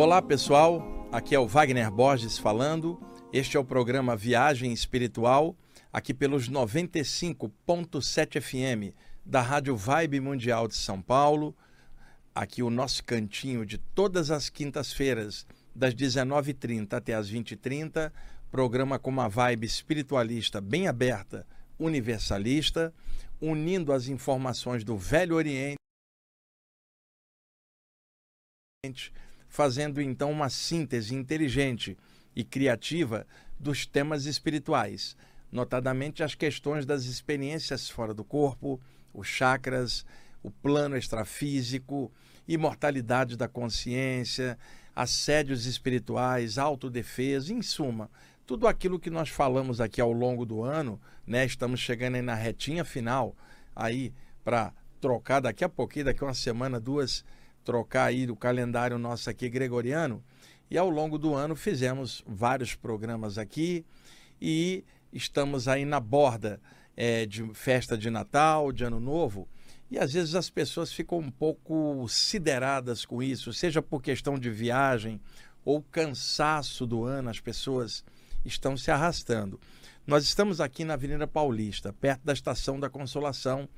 Olá pessoal, aqui é o Wagner Borges falando. Este é o programa Viagem Espiritual, aqui pelos 95.7 FM da Rádio Vibe Mundial de São Paulo. Aqui o nosso cantinho de todas as quintas-feiras, das 19h30 até as 20h30, programa com uma vibe espiritualista bem aberta, universalista, unindo as informações do Velho Oriente fazendo então uma síntese inteligente e criativa dos temas espirituais, notadamente as questões das experiências fora do corpo, os chakras, o plano extrafísico, imortalidade da consciência, assédios espirituais, autodefesa, em suma, tudo aquilo que nós falamos aqui ao longo do ano, né? Estamos chegando aí na retinha final aí para trocar daqui a pouquinho, daqui a uma semana, duas trocar aí o calendário nosso aqui gregoriano. E ao longo do ano fizemos vários programas aqui e estamos aí na borda é, de festa de Natal, de Ano Novo. E às vezes as pessoas ficam um pouco sideradas com isso, seja por questão de viagem ou cansaço do ano, as pessoas estão se arrastando. Nós estamos aqui na Avenida Paulista, perto da Estação da Consolação,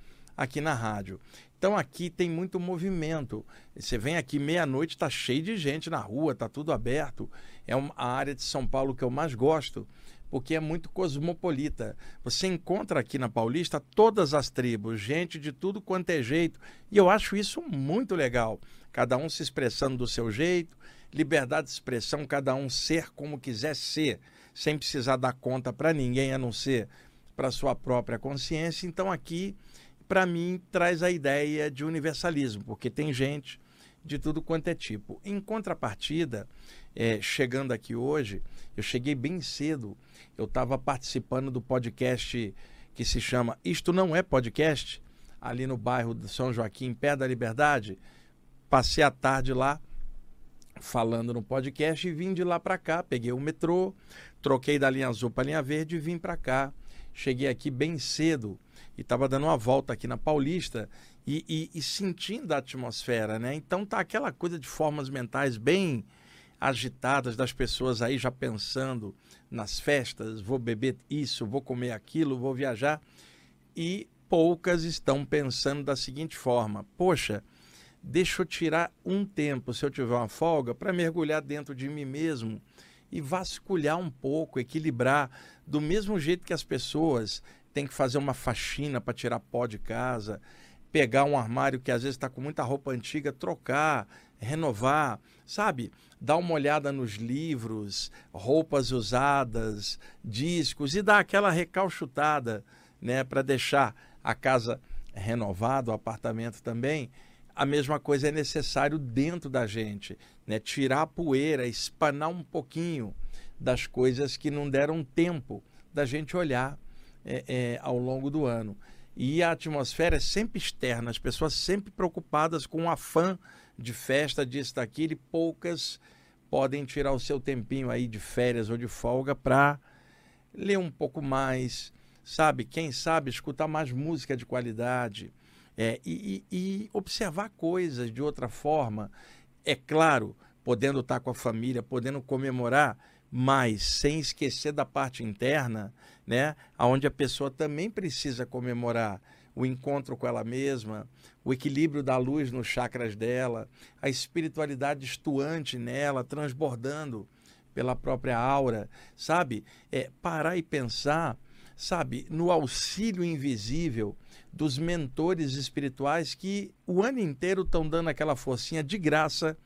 aqui na rádio. Então aqui tem muito movimento. Você vem aqui meia-noite, está cheio de gente na rua, está tudo aberto. É uma, a área de São Paulo que eu mais gosto, porque é muito cosmopolita. Você encontra aqui na Paulista todas as tribos, gente de tudo quanto é jeito. E eu acho isso muito legal. Cada um se expressando do seu jeito, liberdade de expressão, cada um ser como quiser ser, sem precisar dar conta para ninguém, a não ser para sua própria consciência. Então aqui para mim, traz a ideia de universalismo, porque tem gente de tudo quanto é tipo. Em contrapartida, é, chegando aqui hoje, eu cheguei bem cedo, eu estava participando do podcast que se chama Isto Não É Podcast, ali no bairro de São Joaquim, pé da Liberdade. Passei a tarde lá falando no podcast e vim de lá para cá. Peguei o metrô, troquei da linha azul para a linha verde e vim para cá. Cheguei aqui bem cedo e estava dando uma volta aqui na Paulista e, e, e, sentindo a atmosfera, né? Então tá aquela coisa de formas mentais bem agitadas das pessoas aí já pensando nas festas, vou beber isso, vou comer aquilo, vou viajar e poucas estão pensando da seguinte forma: poxa, deixa eu tirar um tempo, se eu tiver uma folga, para mergulhar dentro de mim mesmo e vasculhar um pouco, equilibrar, do mesmo jeito que as pessoas tem que fazer uma faxina para tirar pó de casa, pegar um armário que às vezes está com muita roupa antiga, trocar, renovar, sabe? Dar uma olhada nos livros, roupas usadas, discos e dar aquela recalchutada, né, para deixar a casa renovada, o apartamento também. A mesma coisa é necessário dentro da gente, né? Tirar a poeira, espanar um pouquinho das coisas que não deram tempo da gente olhar é, é, ao longo do ano. E a atmosfera é sempre externa, as pessoas sempre preocupadas com o afã de festa, disso, daquilo, e poucas podem tirar o seu tempinho aí de férias ou de folga para ler um pouco mais, sabe? Quem sabe escutar mais música de qualidade é, e, e, e observar coisas de outra forma. É claro, podendo estar com a família, podendo comemorar, mas sem esquecer da parte interna, né, onde a pessoa também precisa comemorar o encontro com ela mesma, o equilíbrio da luz nos chakras dela, a espiritualidade estuante nela, transbordando pela própria aura, sabe? É parar e pensar, sabe, no auxílio invisível dos mentores espirituais que o ano inteiro estão dando aquela forcinha de graça,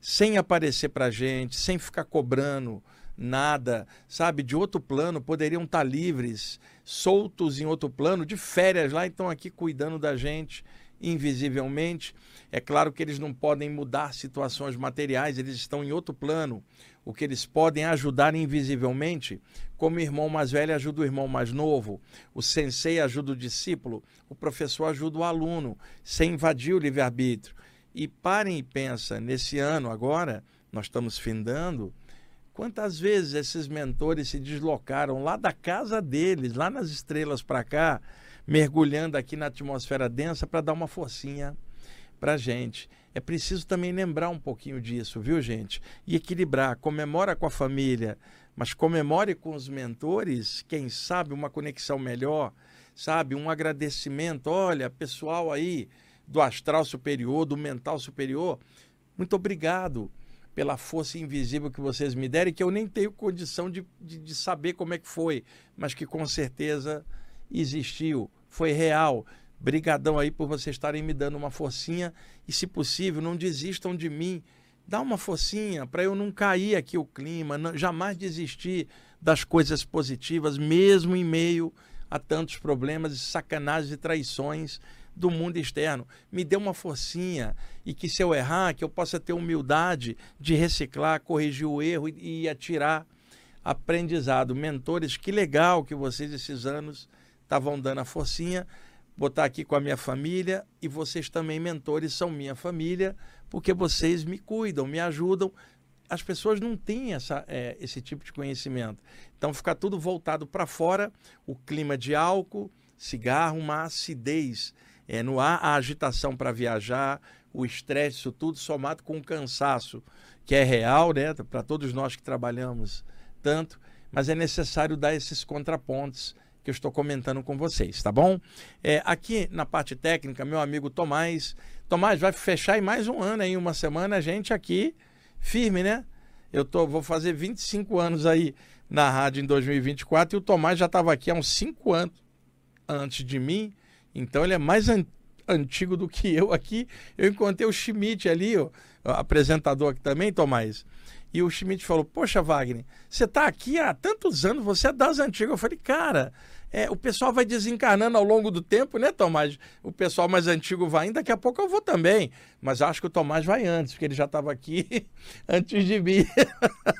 sem aparecer para gente, sem ficar cobrando nada, sabe, de outro plano, poderiam estar livres, soltos em outro plano, de férias lá, então aqui cuidando da gente invisivelmente. É claro que eles não podem mudar situações materiais, eles estão em outro plano. O que eles podem ajudar invisivelmente, como o irmão mais velho ajuda o irmão mais novo, o sensei ajuda o discípulo, o professor ajuda o aluno, sem invadir o livre-arbítrio. E parem e pensa, nesse ano agora, nós estamos findando, Quantas vezes esses mentores se deslocaram lá da casa deles, lá nas estrelas para cá, mergulhando aqui na atmosfera densa para dar uma forcinha, para gente. É preciso também lembrar um pouquinho disso, viu, gente? E equilibrar. Comemora com a família, mas comemore com os mentores, quem sabe uma conexão melhor, sabe? Um agradecimento. Olha, pessoal aí do astral superior, do mental superior, muito obrigado pela força invisível que vocês me deram, que eu nem tenho condição de, de, de saber como é que foi, mas que com certeza existiu, foi real. Brigadão aí por vocês estarem me dando uma forcinha e, se possível, não desistam de mim. Dá uma forcinha para eu não cair aqui o clima, não, jamais desistir das coisas positivas, mesmo em meio a tantos problemas sacanagens e traições do mundo externo. Me dê uma forcinha e que se eu errar, que eu possa ter humildade de reciclar, corrigir o erro e, e atirar aprendizado. Mentores, que legal que vocês esses anos estavam dando a forcinha botar aqui com a minha família e vocês também, mentores, são minha família, porque vocês me cuidam, me ajudam. As pessoas não têm essa, é, esse tipo de conhecimento. Então fica tudo voltado para fora, o clima de álcool, cigarro, uma acidez é, no ar, a agitação para viajar, o estresse, isso tudo somado com o cansaço, que é real, né, para todos nós que trabalhamos tanto, mas é necessário dar esses contrapontos que eu estou comentando com vocês, tá bom? É, aqui na parte técnica, meu amigo Tomás. Tomás, vai fechar em mais um ano, em uma semana, a gente aqui firme, né? Eu tô, vou fazer 25 anos aí na rádio em 2024 e o Tomás já estava aqui há uns 5 anos antes de mim, então ele é mais an antigo do que eu aqui. Eu encontrei o Schmidt ali, o apresentador aqui também, Tomás. E o Schmidt falou: Poxa, Wagner, você está aqui há tantos anos, você é das antigas. Eu falei: Cara, é, o pessoal vai desencarnando ao longo do tempo, né, Tomás? O pessoal mais antigo vai indo, daqui a pouco eu vou também. Mas acho que o Tomás vai antes, porque ele já estava aqui antes de mim.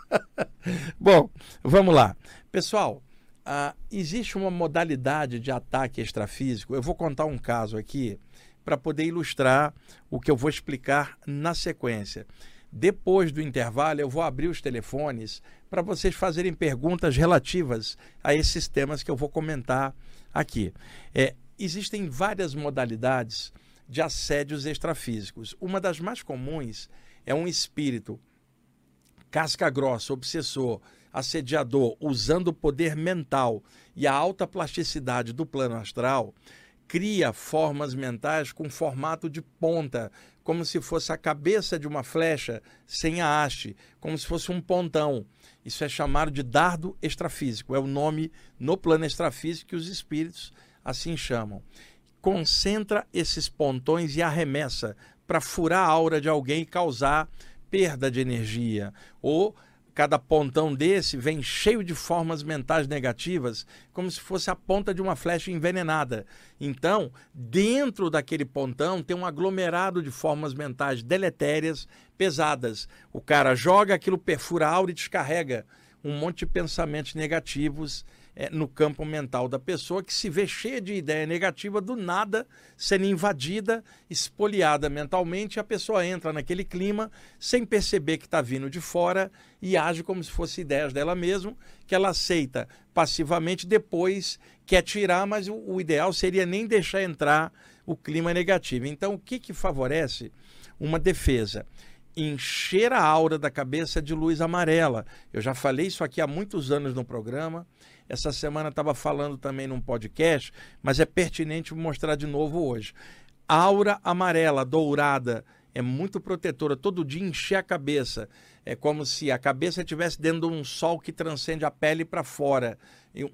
Bom, vamos lá. Pessoal, uh, existe uma modalidade de ataque extrafísico. Eu vou contar um caso aqui para poder ilustrar o que eu vou explicar na sequência. Depois do intervalo, eu vou abrir os telefones para vocês fazerem perguntas relativas a esses temas que eu vou comentar aqui. É, existem várias modalidades de assédios extrafísicos. Uma das mais comuns é um espírito casca grossa, obsessor, assediador, usando o poder mental e a alta plasticidade do plano astral, cria formas mentais com formato de ponta, como se fosse a cabeça de uma flecha sem a haste, como se fosse um pontão. Isso é chamado de dardo extrafísico, é o nome no plano extrafísico que os espíritos assim chamam. Concentra esses pontões e arremessa para furar a aura de alguém e causar perda de energia ou Cada pontão desse vem cheio de formas mentais negativas, como se fosse a ponta de uma flecha envenenada. Então, dentro daquele pontão tem um aglomerado de formas mentais deletérias, pesadas. O cara joga aquilo, perfura a aura e descarrega um monte de pensamentos negativos é, no campo mental da pessoa que se vê cheia de ideia negativa do nada, sendo invadida, espoliada mentalmente, a pessoa entra naquele clima sem perceber que está vindo de fora e age como se fosse ideias dela mesma, que ela aceita passivamente, depois quer tirar, mas o, o ideal seria nem deixar entrar o clima negativo. Então, o que, que favorece uma defesa? encher a aura da cabeça de luz amarela. Eu já falei isso aqui há muitos anos no programa. Essa semana estava falando também num podcast, mas é pertinente mostrar de novo hoje. Aura amarela, dourada, é muito protetora. Todo dia encher a cabeça. É como se a cabeça estivesse dentro de um sol que transcende a pele para fora.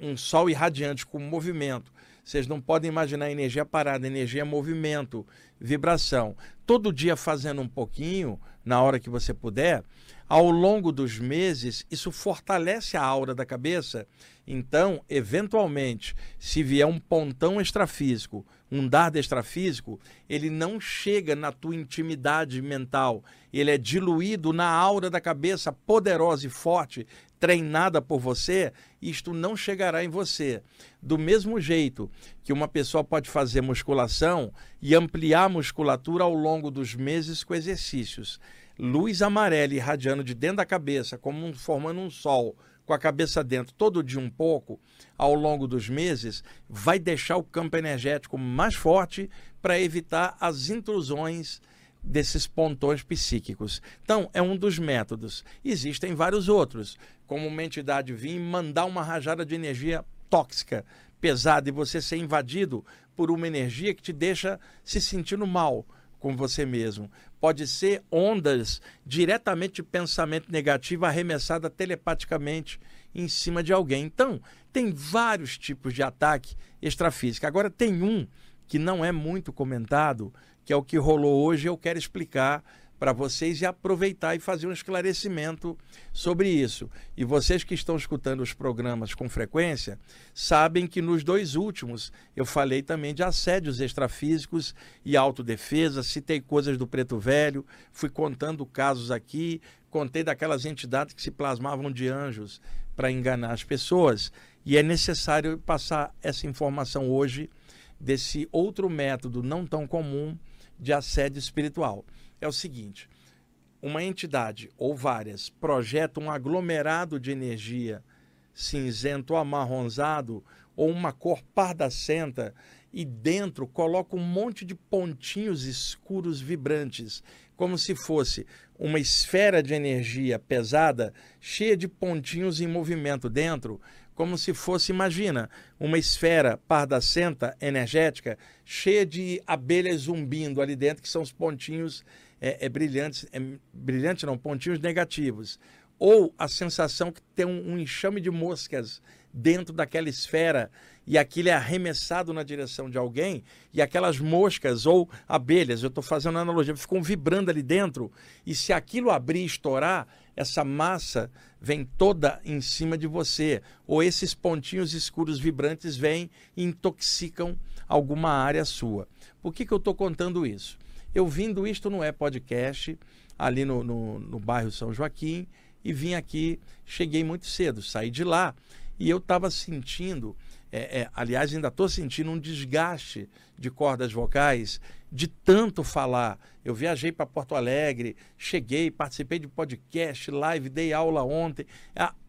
Um sol irradiante, com movimento. Vocês não podem imaginar energia parada, energia é movimento, vibração. Todo dia fazendo um pouquinho, na hora que você puder, ao longo dos meses, isso fortalece a aura da cabeça. Então, eventualmente, se vier um pontão extrafísico, um dardo extrafísico, ele não chega na tua intimidade mental. Ele é diluído na aura da cabeça poderosa e forte, treinada por você, isto não chegará em você. Do mesmo jeito que uma pessoa pode fazer musculação e ampliar a musculatura ao longo dos meses com exercícios luz amarela irradiando de dentro da cabeça, como formando um sol com a cabeça dentro todo dia um pouco, ao longo dos meses, vai deixar o campo energético mais forte para evitar as intrusões desses pontões psíquicos. Então, é um dos métodos. Existem vários outros, como uma entidade vir mandar uma rajada de energia tóxica, pesada, e você ser invadido por uma energia que te deixa se sentindo mal com você mesmo. Pode ser ondas diretamente de pensamento negativo arremessada telepaticamente em cima de alguém. Então, tem vários tipos de ataque extrafísico. Agora, tem um que não é muito comentado, que é o que rolou hoje, eu quero explicar para vocês e aproveitar e fazer um esclarecimento sobre isso. E vocês que estão escutando os programas com frequência, sabem que nos dois últimos eu falei também de assédios extrafísicos e autodefesa, citei coisas do Preto Velho, fui contando casos aqui, contei daquelas entidades que se plasmavam de anjos para enganar as pessoas. E é necessário passar essa informação hoje desse outro método não tão comum de assédio espiritual é o seguinte: uma entidade ou várias projetam um aglomerado de energia cinzento amarronzado ou uma cor pardacenta e dentro coloca um monte de pontinhos escuros vibrantes, como se fosse uma esfera de energia pesada cheia de pontinhos em movimento dentro, como se fosse, imagina, uma esfera pardacenta energética cheia de abelhas zumbindo ali dentro, que são os pontinhos é, é brilhantes, é, brilhante não, pontinhos negativos. Ou a sensação que tem um, um enxame de moscas dentro daquela esfera e aquilo é arremessado na direção de alguém e aquelas moscas ou abelhas, eu estou fazendo analogia, ficam vibrando ali dentro e se aquilo abrir e estourar, essa massa vem toda em cima de você ou esses pontinhos escuros vibrantes vêm e intoxicam alguma área sua. Por que, que eu estou contando isso? Eu vindo isto não é podcast, ali no, no, no bairro São Joaquim, e vim aqui, cheguei muito cedo, saí de lá e eu estava sentindo, é, é, aliás, ainda estou sentindo um desgaste de cordas vocais, de tanto falar. Eu viajei para Porto Alegre, cheguei, participei de podcast, live, dei aula ontem,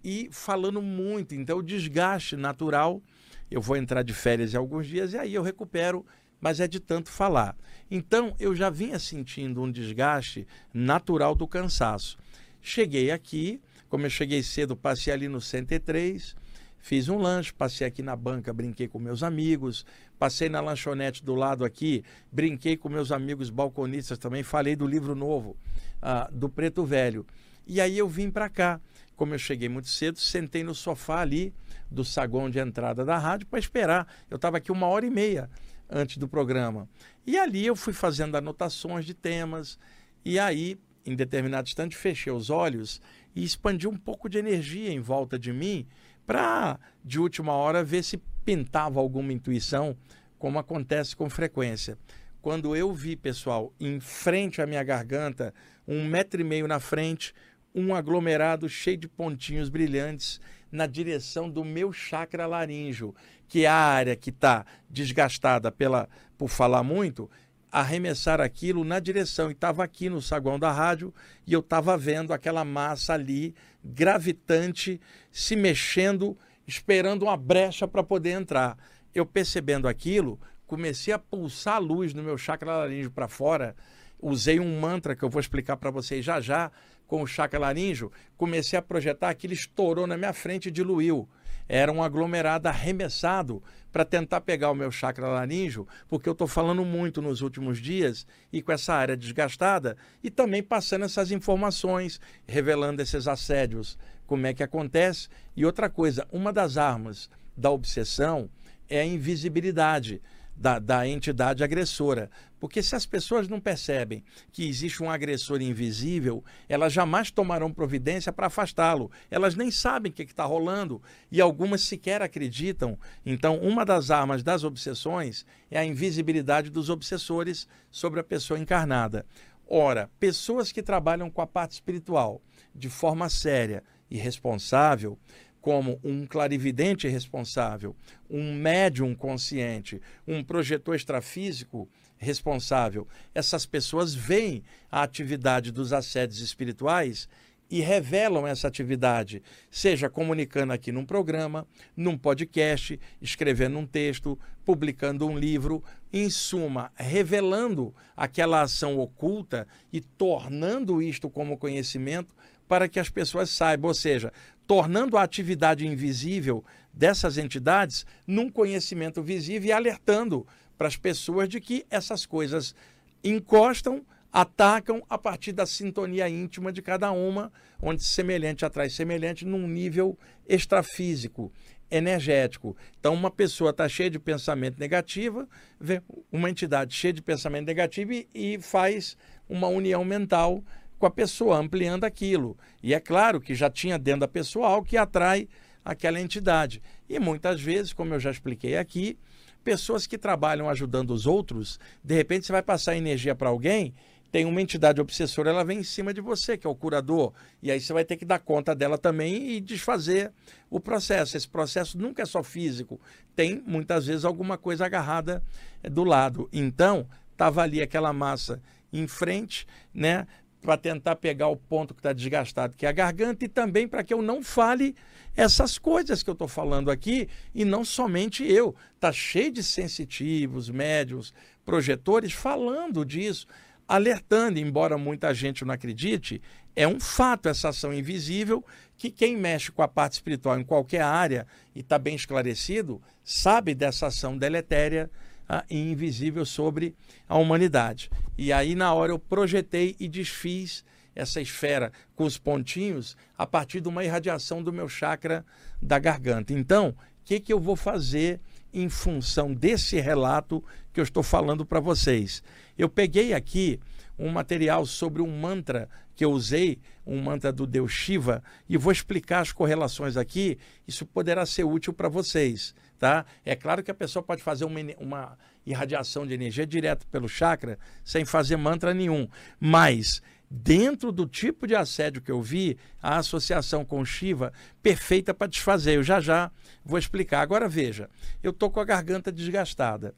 e falando muito. Então, o desgaste natural, eu vou entrar de férias em alguns dias e aí eu recupero mas é de tanto falar. Então eu já vinha sentindo um desgaste natural do cansaço. Cheguei aqui, como eu cheguei cedo, passei ali no 103, fiz um lanche, passei aqui na banca, brinquei com meus amigos, passei na lanchonete do lado aqui, brinquei com meus amigos balconistas também, falei do livro novo uh, do Preto Velho. E aí eu vim para cá. Como eu cheguei muito cedo, sentei no sofá ali do saguão de entrada da rádio para esperar. Eu estava aqui uma hora e meia antes do programa. E ali eu fui fazendo anotações de temas, e aí, em determinado instante, fechei os olhos e expandi um pouco de energia em volta de mim para, de última hora, ver se pintava alguma intuição, como acontece com frequência. Quando eu vi, pessoal, em frente à minha garganta, um metro e meio na frente, um aglomerado cheio de pontinhos brilhantes na direção do meu chakra laríngeo, que é a área que está desgastada pela, por falar muito, arremessar aquilo na direção. E estava aqui no saguão da rádio e eu estava vendo aquela massa ali, gravitante, se mexendo, esperando uma brecha para poder entrar. Eu percebendo aquilo, comecei a pulsar a luz no meu chakra laríngeo para fora. Usei um mantra que eu vou explicar para vocês já já com o chakra laríngeo. Comecei a projetar aquilo, estourou na minha frente e diluiu era um aglomerado arremessado para tentar pegar o meu chakra laríngeo, porque eu estou falando muito nos últimos dias e com essa área desgastada e também passando essas informações, revelando esses assédios, como é que acontece. E outra coisa, uma das armas da obsessão é a invisibilidade da, da entidade agressora. Porque se as pessoas não percebem que existe um agressor invisível, elas jamais tomarão providência para afastá-lo. Elas nem sabem o que está rolando e algumas sequer acreditam. Então, uma das armas das obsessões é a invisibilidade dos obsessores sobre a pessoa encarnada. Ora, pessoas que trabalham com a parte espiritual de forma séria e responsável como um clarividente responsável, um médium consciente, um projetor extrafísico responsável, essas pessoas veem a atividade dos assédios espirituais e revelam essa atividade, seja comunicando aqui num programa, num podcast, escrevendo um texto, publicando um livro, em suma, revelando aquela ação oculta e tornando isto como conhecimento para que as pessoas saibam, ou seja, tornando a atividade invisível dessas entidades num conhecimento visível e alertando para as pessoas de que essas coisas encostam atacam a partir da sintonia íntima de cada uma, onde semelhante atrai semelhante num nível extrafísico, energético. Então, uma pessoa está cheia de pensamento negativo, vê uma entidade cheia de pensamento negativo e, e faz uma união mental com a pessoa, ampliando aquilo. E é claro que já tinha dentro da pessoa algo que atrai aquela entidade. E muitas vezes, como eu já expliquei aqui, pessoas que trabalham ajudando os outros, de repente você vai passar energia para alguém tem uma entidade obsessora, ela vem em cima de você, que é o curador. E aí você vai ter que dar conta dela também e desfazer o processo. Esse processo nunca é só físico, tem muitas vezes alguma coisa agarrada eh, do lado. Então, estava ali aquela massa em frente, né? Para tentar pegar o ponto que está desgastado, que é a garganta, e também para que eu não fale essas coisas que eu estou falando aqui, e não somente eu. Está cheio de sensitivos, médios, projetores falando disso alertando, embora muita gente não acredite, é um fato essa ação invisível que quem mexe com a parte espiritual em qualquer área e está bem esclarecido, sabe dessa ação deletéria ah, e invisível sobre a humanidade. E aí, na hora, eu projetei e desfiz essa esfera com os pontinhos a partir de uma irradiação do meu chakra da garganta. Então, o que, que eu vou fazer em função desse relato que eu estou falando para vocês? Eu peguei aqui um material sobre um mantra que eu usei, um mantra do Deus Shiva, e vou explicar as correlações aqui. Isso poderá ser útil para vocês, tá? É claro que a pessoa pode fazer uma, uma irradiação de energia direto pelo chakra sem fazer mantra nenhum, mas dentro do tipo de assédio que eu vi, a associação com Shiva perfeita para desfazer. Eu já já vou explicar. Agora veja, eu tô com a garganta desgastada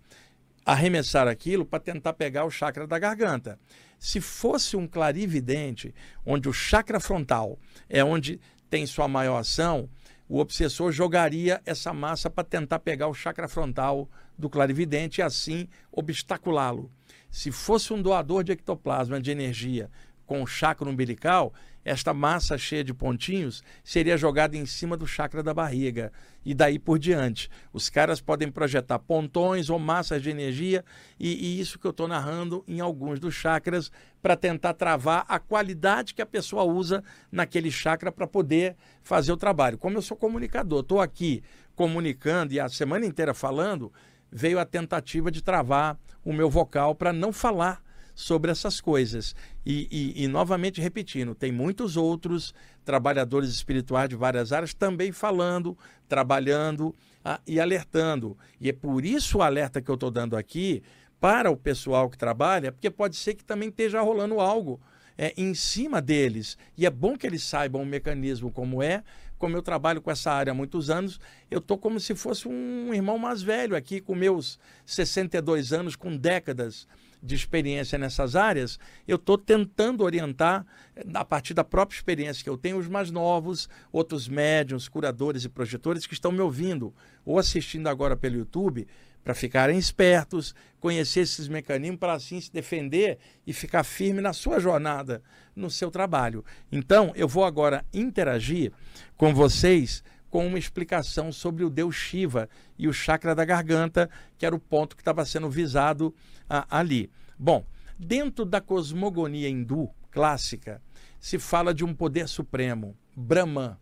arremessar aquilo para tentar pegar o chakra da garganta. Se fosse um clarividente, onde o chakra frontal é onde tem sua maior ação, o obsessor jogaria essa massa para tentar pegar o chakra frontal do clarividente e assim obstaculá-lo. Se fosse um doador de ectoplasma de energia com o chakra umbilical, esta massa cheia de pontinhos seria jogada em cima do chakra da barriga e daí por diante. Os caras podem projetar pontões ou massas de energia e, e isso que eu estou narrando em alguns dos chakras para tentar travar a qualidade que a pessoa usa naquele chakra para poder fazer o trabalho. Como eu sou comunicador, estou aqui comunicando e a semana inteira falando, veio a tentativa de travar o meu vocal para não falar sobre essas coisas. E, e, e, novamente repetindo, tem muitos outros trabalhadores espirituais de várias áreas também falando, trabalhando ah, e alertando. E é por isso o alerta que eu estou dando aqui para o pessoal que trabalha, porque pode ser que também esteja rolando algo é, em cima deles. E é bom que eles saibam o mecanismo como é. Como eu trabalho com essa área há muitos anos, eu estou como se fosse um irmão mais velho aqui, com meus 62 anos, com décadas de experiência nessas áreas, eu estou tentando orientar, a partir da própria experiência que eu tenho, os mais novos, outros médiums, curadores e projetores que estão me ouvindo ou assistindo agora pelo YouTube, para ficarem espertos, conhecer esses mecanismos, para assim se defender e ficar firme na sua jornada, no seu trabalho. Então, eu vou agora interagir com vocês com uma explicação sobre o deus Shiva e o chakra da garganta, que era o ponto que estava sendo visado ah, ali. Bom, dentro da cosmogonia hindu clássica, se fala de um poder supremo, Brahman.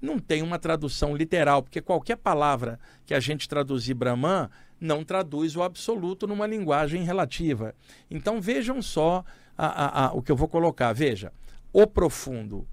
Não tem uma tradução literal, porque qualquer palavra que a gente traduzir Brahman não traduz o absoluto numa linguagem relativa. Então vejam só a, a, a, o que eu vou colocar. Veja, o profundo,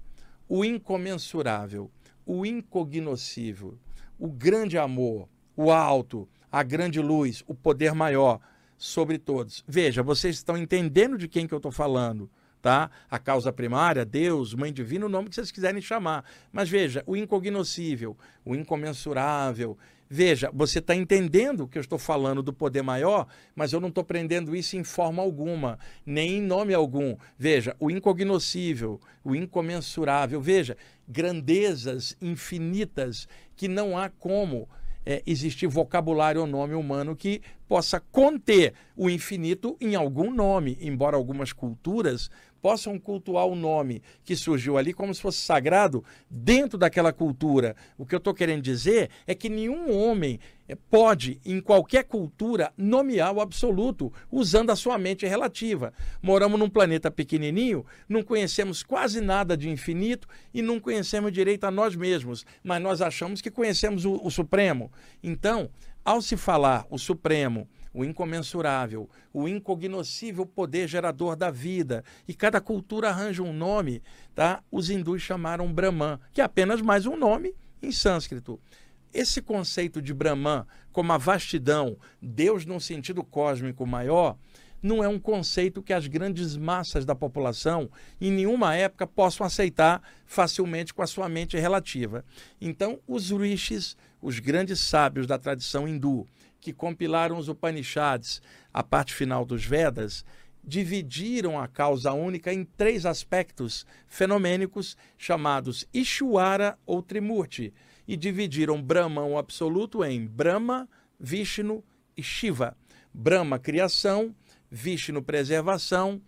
o incomensurável, o incognoscível, o grande amor, o alto, a grande luz, o poder maior sobre todos. Veja, vocês estão entendendo de quem que eu estou falando, tá? A causa primária, Deus, Mãe Divina, o nome que vocês quiserem chamar. Mas veja, o incognoscível, o incomensurável, Veja, você está entendendo que eu estou falando do poder maior, mas eu não estou prendendo isso em forma alguma, nem em nome algum. Veja, o incognoscível, o incomensurável. Veja, grandezas infinitas que não há como é, existir vocabulário ou nome humano que possa conter o infinito em algum nome, embora algumas culturas possam cultuar o nome que surgiu ali como se fosse sagrado dentro daquela cultura. O que eu estou querendo dizer é que nenhum homem eh, pode, em qualquer cultura, nomear o absoluto usando a sua mente relativa. Moramos num planeta pequenininho, não conhecemos quase nada de infinito e não conhecemos direito a nós mesmos, mas nós achamos que conhecemos o, o Supremo. Então, ao se falar o Supremo, o incomensurável, o incognoscível poder gerador da vida. E cada cultura arranja um nome, tá? Os hindus chamaram Brahman, que é apenas mais um nome em sânscrito. Esse conceito de Brahman como a vastidão, Deus num sentido cósmico maior, não é um conceito que as grandes massas da população, em nenhuma época, possam aceitar facilmente com a sua mente relativa. Então, os rishis, os grandes sábios da tradição hindu, que compilaram os Upanishads, a parte final dos Vedas, dividiram a causa única em três aspectos fenomênicos chamados Ishwara ou Trimurti, e dividiram Brahman o absoluto em Brahma, Vishnu e Shiva. Brahma, criação, Vishnu, preservação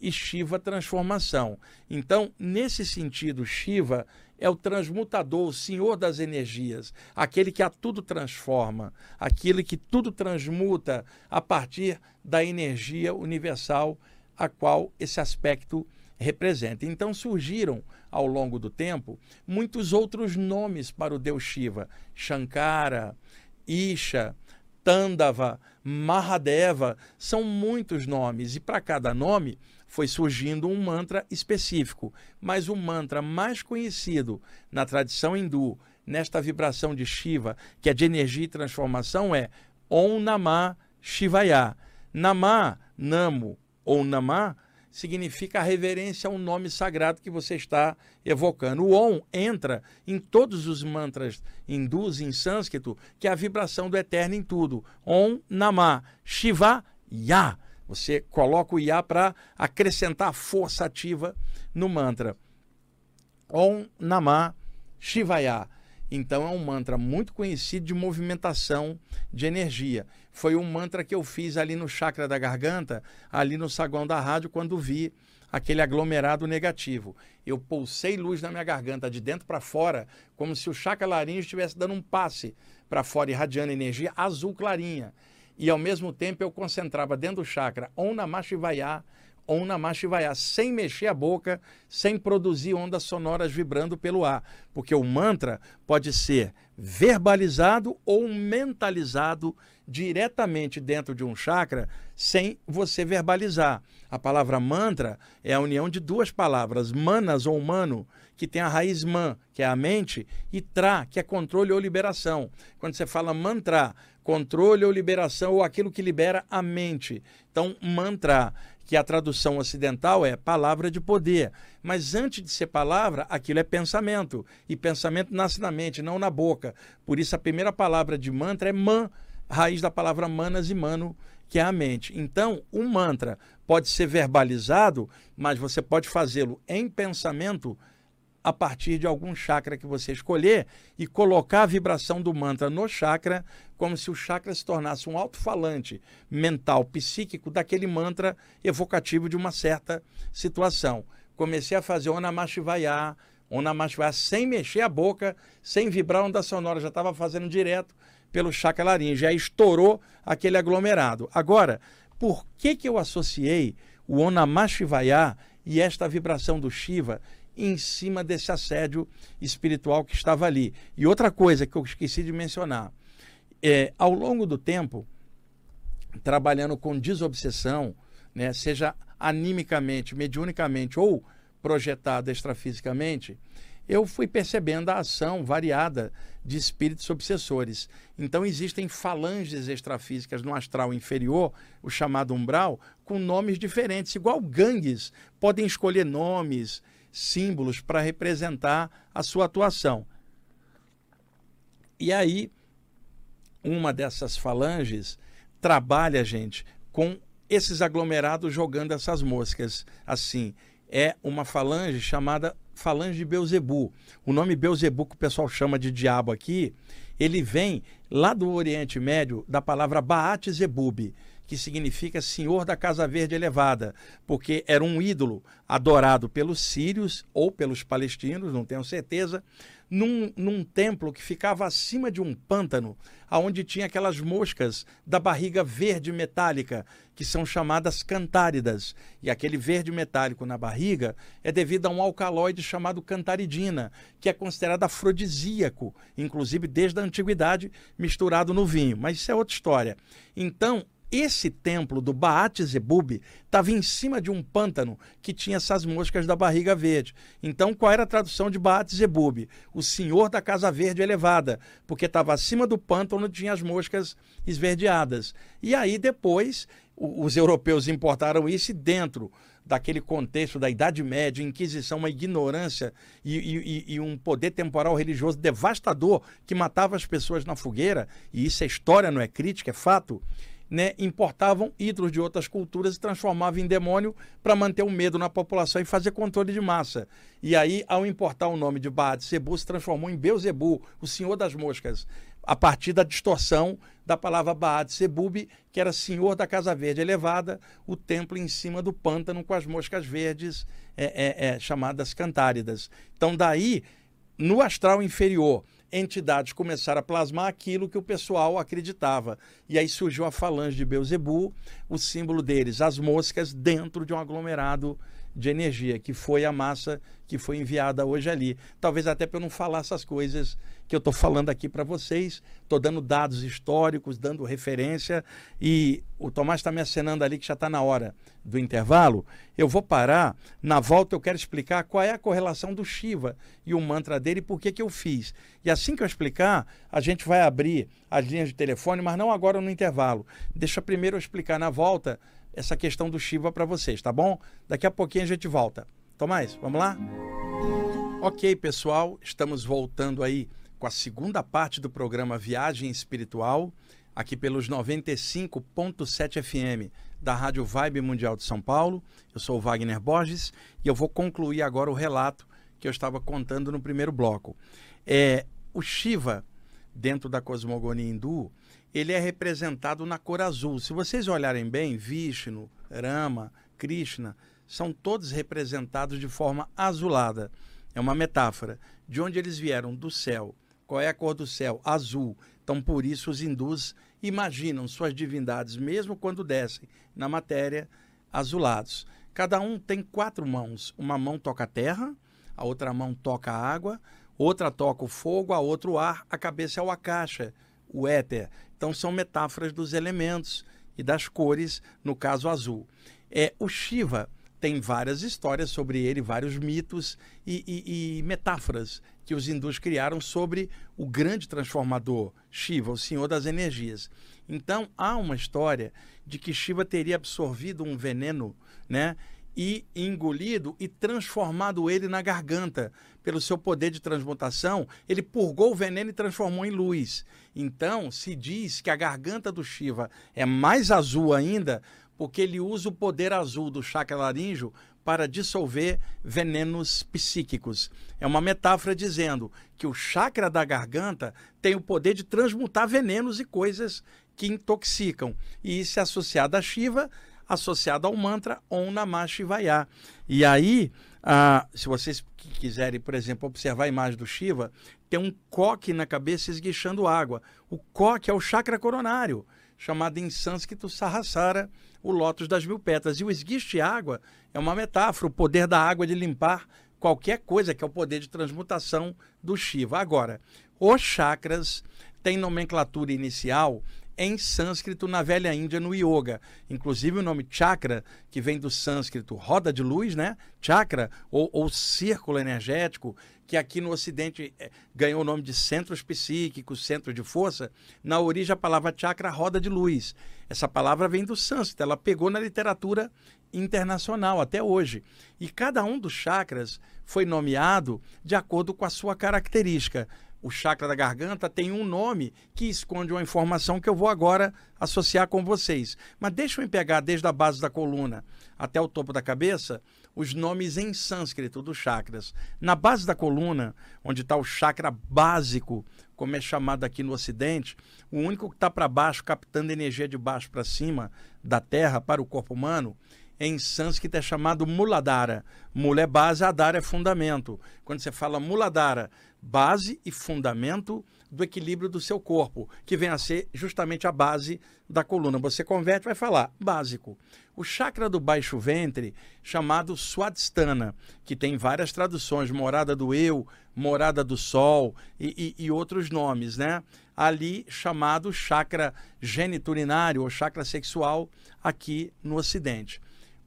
e Shiva, transformação. Então, nesse sentido, Shiva é o transmutador, o senhor das energias, aquele que a tudo transforma, aquele que tudo transmuta a partir da energia universal a qual esse aspecto representa. Então surgiram ao longo do tempo muitos outros nomes para o deus Shiva: Shankara, Isha, Tandava, Mahadeva, são muitos nomes e para cada nome foi surgindo um mantra específico, mas o mantra mais conhecido na tradição hindu, nesta vibração de Shiva, que é de energia e transformação, é Om Namah Shivaya. Namah, Namo ou Namah significa a reverência ao nome sagrado que você está evocando. O Om entra em todos os mantras hindus em sânscrito, que é a vibração do eterno em tudo. Om Namah Shivaya. Você coloca o Iá para acrescentar força ativa no mantra. Om Namah Shivaya. Então é um mantra muito conhecido de movimentação de energia. Foi um mantra que eu fiz ali no chakra da garganta, ali no saguão da rádio, quando vi aquele aglomerado negativo. Eu pulsei luz na minha garganta de dentro para fora, como se o chakra laringe estivesse dando um passe para fora, irradiando energia azul clarinha e ao mesmo tempo eu concentrava dentro do chakra Om Namah Shivaya, Om Namah Shivaya, sem mexer a boca, sem produzir ondas sonoras vibrando pelo ar, porque o mantra pode ser verbalizado ou mentalizado diretamente dentro de um chakra sem você verbalizar. A palavra mantra é a união de duas palavras, manas ou mano, que tem a raiz man, que é a mente, e tra, que é controle ou liberação. Quando você fala mantra, controle ou liberação ou aquilo que libera a mente. Então, mantra, que a tradução ocidental é palavra de poder. Mas antes de ser palavra, aquilo é pensamento. E pensamento nasce na mente, não na boca. Por isso, a primeira palavra de mantra é man, raiz da palavra manas e mano, que é a mente. Então, o um mantra pode ser verbalizado, mas você pode fazê-lo em pensamento a partir de algum chakra que você escolher e colocar a vibração do mantra no chakra, como se o chakra se tornasse um alto-falante mental, psíquico daquele mantra evocativo de uma certa situação. Comecei a fazer o Namah Shivaya, o Namah Shivaya sem mexer a boca, sem vibrar onda sonora, já estava fazendo direto pelo chakra laringe, já estourou aquele aglomerado. Agora, por que, que eu associei o Onamah Shivaya e esta vibração do Shiva em cima desse assédio espiritual que estava ali. E outra coisa que eu esqueci de mencionar, é, ao longo do tempo, trabalhando com desobsessão, né, seja animicamente, mediunicamente ou projetado extrafisicamente, eu fui percebendo a ação variada de espíritos obsessores. Então existem falanges extrafísicas no astral inferior, o chamado umbral, com nomes diferentes, igual gangues podem escolher nomes, símbolos para representar a sua atuação. E aí uma dessas falanges trabalha, gente, com esses aglomerados jogando essas moscas. Assim, é uma falange chamada falange de Beuzebu. O nome Beuzebu que o pessoal chama de diabo aqui, ele vem lá do Oriente Médio da palavra Baat Zebub, que significa Senhor da Casa Verde Elevada, porque era um ídolo adorado pelos sírios ou pelos palestinos, não tenho certeza, num, num templo que ficava acima de um pântano, aonde tinha aquelas moscas da barriga verde metálica, que são chamadas cantáridas. E aquele verde metálico na barriga é devido a um alcaloide chamado cantaridina, que é considerado afrodisíaco, inclusive desde a antiguidade, misturado no vinho. Mas isso é outra história. Então, esse templo do Baat Zebub estava em cima de um pântano que tinha essas moscas da barriga verde. Então, qual era a tradução de Baat Zebub? O senhor da casa verde elevada, porque estava acima do pântano tinha as moscas esverdeadas. E aí depois os europeus importaram isso dentro daquele contexto da Idade Média, Inquisição, uma ignorância e, e, e, um poder temporal religioso devastador que matava as pessoas na fogueira, e isso é história, não é crítica, é fato né, importavam ídolos de outras culturas e transformavam em demônio para manter o medo na população e fazer controle de massa. E aí, ao importar o nome de Baal Zebu, se transformou em Beuzebu, o senhor das moscas, a partir da distorção da palavra Baal Sebub, que era senhor da Casa Verde elevada, o templo em cima do pântano com as moscas verdes é, é, é, chamadas cantáridas. Então, daí, no astral inferior, entidades começaram a plasmar aquilo que o pessoal acreditava. E aí surgiu a falange de Beuzebu, o símbolo deles, as moscas dentro de um aglomerado de energia, que foi a massa que foi enviada hoje ali. Talvez até para eu não falar essas coisas que eu estou falando aqui para vocês, estou dando dados históricos, dando referência, e o Tomás está me acenando ali que já está na hora do intervalo. Eu vou parar, na volta eu quero explicar qual é a correlação do Shiva e o mantra dele e por que, que eu fiz. E assim que eu explicar, a gente vai abrir as linhas de telefone, mas não agora no intervalo. Deixa primeiro eu explicar na volta essa questão do Shiva para vocês, tá bom? Daqui a pouquinho a gente volta. Tomás, vamos lá? Ok, pessoal, estamos voltando aí com a segunda parte do programa Viagem Espiritual, aqui pelos 95.7 FM da Rádio Vibe Mundial de São Paulo. Eu sou o Wagner Borges e eu vou concluir agora o relato que eu estava contando no primeiro bloco. É, o Shiva, dentro da cosmogonia hindu, ele é representado na cor azul. Se vocês olharem bem, Vishnu, Rama, Krishna, são todos representados de forma azulada. É uma metáfora. De onde eles vieram? Do céu. Qual é a cor do céu? Azul. Então, por isso, os hindus imaginam suas divindades, mesmo quando descem na matéria, azulados. Cada um tem quatro mãos. Uma mão toca a terra, a outra mão toca a água, outra toca o fogo, a outra o ar, a cabeça é o akasha, o éter. Então são metáforas dos elementos e das cores, no caso azul. É o Shiva tem várias histórias sobre ele, vários mitos e, e, e metáforas que os hindus criaram sobre o grande transformador Shiva, o senhor das energias. Então há uma história de que Shiva teria absorvido um veneno, né? e engolido e transformado ele na garganta. Pelo seu poder de transmutação, ele purgou o veneno e transformou em luz. Então, se diz que a garganta do Shiva é mais azul ainda, porque ele usa o poder azul do chakra laríngeo para dissolver venenos psíquicos. É uma metáfora dizendo que o chakra da garganta tem o poder de transmutar venenos e coisas que intoxicam. E isso é associado a Shiva, associado ao mantra Om Namah Shivaya. E aí, ah, se vocês quiserem, por exemplo, observar a imagem do Shiva, tem um coque na cabeça esguichando água. O coque é o chakra coronário, chamado em sânscrito Sahasrara, o lótus das mil pétalas. E o esguicho de água é uma metáfora, o poder da água de limpar qualquer coisa, que é o poder de transmutação do Shiva. Agora, os chakras têm nomenclatura inicial em sânscrito na velha Índia no yoga. Inclusive o nome chakra, que vem do sânscrito roda de luz, né? Chakra, ou, ou círculo energético, que aqui no Ocidente é, ganhou o nome de centros psíquicos, centro de força. Na origem a palavra chakra roda de luz. Essa palavra vem do sânscrito, ela pegou na literatura internacional até hoje. E cada um dos chakras foi nomeado de acordo com a sua característica. o chakra da garganta tem um nome que esconde uma informação que eu vou agora associar com vocês. Mas deixa eu pegar desde a base da coluna até o topo da cabeça os nomes em sânscrito dos chakras. Na base da coluna, onde está o chakra básico, como é chamado aqui no Ocidente, o único que está para baixo, captando energia de baixo para cima da Terra para o corpo humano, em sânscrito é chamado Muladhara. Mula é base, Adara é fundamento. Quando você fala Muladhara, base e fundamento do equilíbrio do seu corpo, que vem a ser justamente a base da coluna. Você converte, vai falar básico. O chakra do baixo ventre, chamado Swadhisthana, que tem várias traduções, morada do eu, morada do sol e, e, e outros nomes, né? Ali chamado chakra geniturinário ou chakra sexual aqui no Ocidente.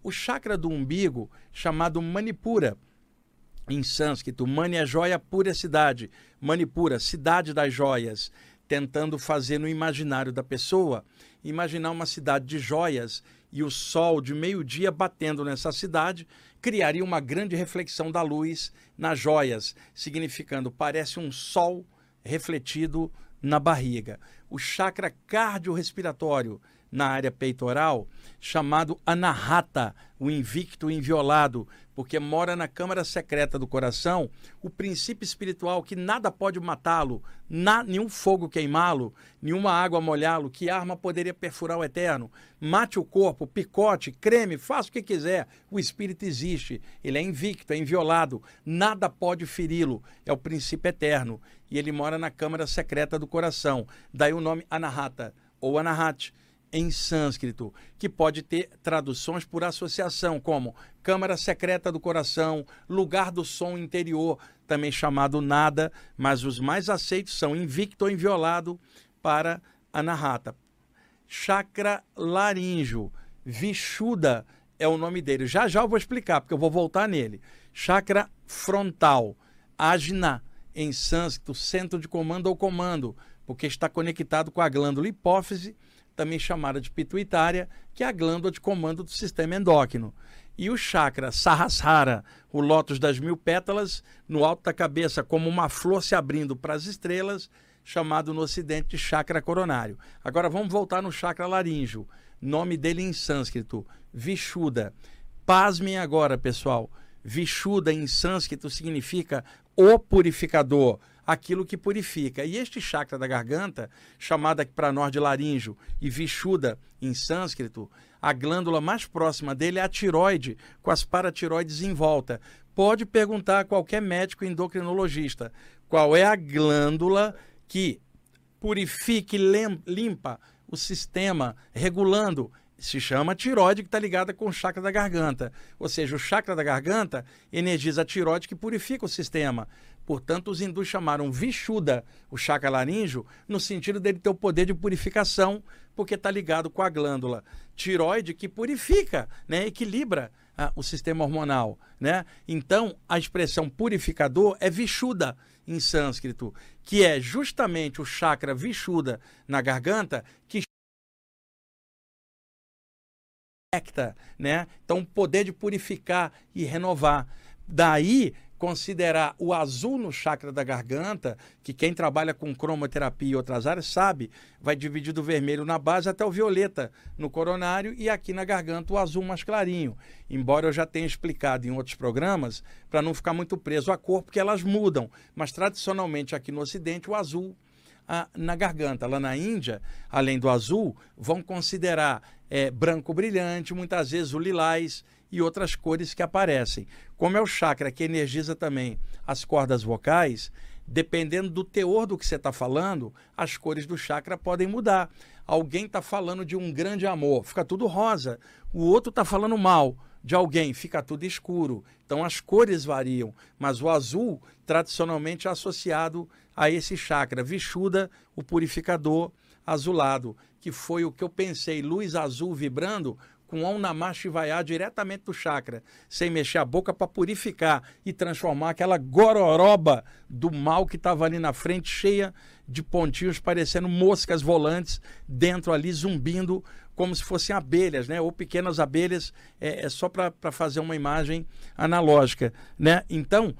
O chakra do umbigo, chamado Manipura, em sânscrito, Mani é joia, pura cidade. Manipura, cidade das joias. Tentando fazer no imaginário da pessoa, imaginar uma cidade de joias e o sol de meio-dia batendo nessa cidade criaria uma grande reflexão da luz nas joias, significando parece um sol refletido na barriga. O chakra cardiorrespiratório, na área peitoral, chamado Anahata, o invicto inviolado, porque mora na câmara secreta do coração o princípio espiritual que nada pode matá-lo, nenhum fogo queimá-lo, nenhuma água molhá-lo, que arma poderia perfurar o eterno. Mate o corpo, picote, creme, faça o que quiser, o espírito existe, ele é invicto, é inviolado, nada pode feri-lo, é o princípio eterno, e ele mora na câmara secreta do coração. Daí o nome Anahata, ou Anahat em sânscrito, que pode ter traduções por associação, como Câmara Secreta do Coração, Lugar do Som Interior, também chamado Nada, mas os mais aceitos são Invicto ou Inviolado para Anahata. Chakra laríngeo, Vishuddha é o nome dele. Já já eu vou explicar, porque eu vou voltar nele. Chakra frontal, Ajna, em sânscrito, centro de comando ou comando, porque está conectado com a glândula hipófise, também chamada de pituitária, que é a glândula de comando do sistema endócrino. E o chakra Sahasrara, o lótus das mil pétalas, no alto da cabeça, como uma flor se abrindo para as estrelas, chamado no ocidente de chakra coronário. Agora vamos voltar no chakra laríngeo. Nome dele em sânscrito, Vishuddha. Pasmem agora, pessoal. Vishuddha em sânscrito significa o purificador, aquilo que purifica. E este chakra da garganta, chamada para nós de laríngeo e vishuda em sânscrito, a glândula mais próxima dele é a tiroide, com as paratiroides em volta. Pode perguntar a qualquer médico endocrinologista qual é a glândula que purifica e limpa o sistema, regulando se chama tiroide, que está ligada com o chakra da garganta. Ou seja, o chakra da garganta energiza a tiroide que purifica o sistema. Portanto, os hindus chamaram Vishuddha, o chakra laríngeo, no sentido dele ter o poder de purificação, porque está ligado com a glândula tiroide que purifica, né, equilibra ah, o sistema hormonal. Né? Então, a expressão purificador é Vishuddha em sânscrito, que é justamente o chakra Vishuddha na garganta que né? Então, o poder de purificar e renovar. Daí considerar o azul no chakra da garganta, que quem trabalha com cromoterapia e outras áreas sabe, vai dividir do vermelho na base até o violeta no coronário e aqui na garganta o azul mais clarinho. Embora eu já tenha explicado em outros programas, para não ficar muito preso a cor, porque elas mudam, mas tradicionalmente aqui no ocidente o azul a, na garganta. Lá na Índia, além do azul, vão considerar é, branco brilhante, muitas vezes o lilás e outras cores que aparecem. Como é o chakra que energiza também as cordas vocais, dependendo do teor do que você está falando, as cores do chakra podem mudar. Alguém está falando de um grande amor, fica tudo rosa. O outro está falando mal de alguém, fica tudo escuro. Então as cores variam, mas o azul tradicionalmente é associado a esse chakra. Vishuda, o purificador azulado, que foi o que eu pensei, luz azul vibrando, com Om Namah Shivaya diretamente do chakra, sem mexer a boca para purificar e transformar aquela gororoba do mal que estava ali na frente, cheia de pontinhos, parecendo moscas volantes, dentro ali zumbindo, como se fossem abelhas, né? ou pequenas abelhas, é, é só para fazer uma imagem analógica. Né? Então,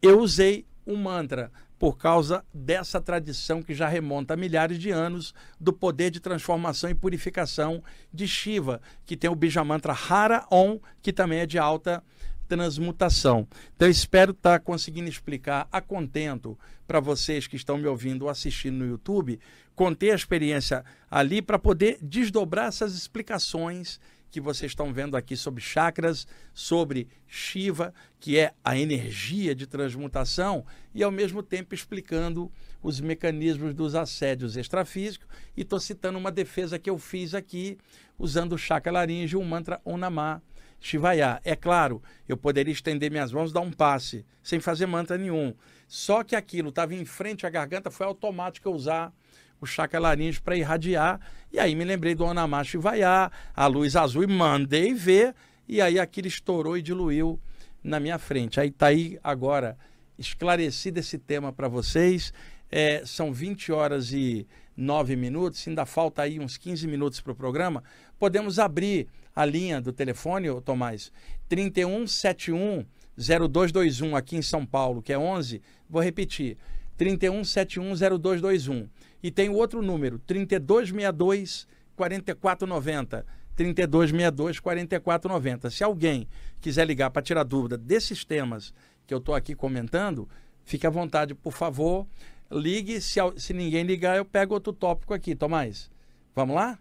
eu usei um mantra por causa dessa tradição que já remonta a milhares de anos do poder de transformação e purificação de Shiva, que tem o Bijamantra Hara Om, que também é de alta transmutação. Então, espero estar tá conseguindo explicar a contento para vocês que estão me ouvindo ou assistindo no YouTube, contei a experiência ali para poder desdobrar essas explicações que vocês estão vendo aqui sobre chakras, sobre Shiva, que é a energia de transmutação, e ao mesmo tempo explicando os mecanismos dos assédios extrafísicos. E estou citando uma defesa que eu fiz aqui, usando o chakra laríngeo, o mantra Onamá Shivaya. É claro, eu poderia estender minhas mãos, dar um passe, sem fazer mantra nenhum. Só que aquilo estava em frente à garganta, foi automático eu usar o chakra laríngeo para irradiar. E aí me lembrei do Onamá Shivaya, a luz azul, e mandei ver. E aí aquilo estourou e diluiu na minha frente. Aí está aí agora esclarecido esse tema para vocês. É, são 20 horas e 9 minutos, ainda falta aí uns 15 minutos para o programa. Podemos abrir a linha do telefone, Tomás, 3171 0221 aqui em São Paulo, que é 11, vou repetir, 3171 0221. E tem o outro número, 3262 4490. 3262 4490. Se alguém quiser ligar para tirar dúvida desses temas que eu estou aqui comentando, fique à vontade, por favor. Ligue. Se, se ninguém ligar, eu pego outro tópico aqui. Tomás, vamos lá?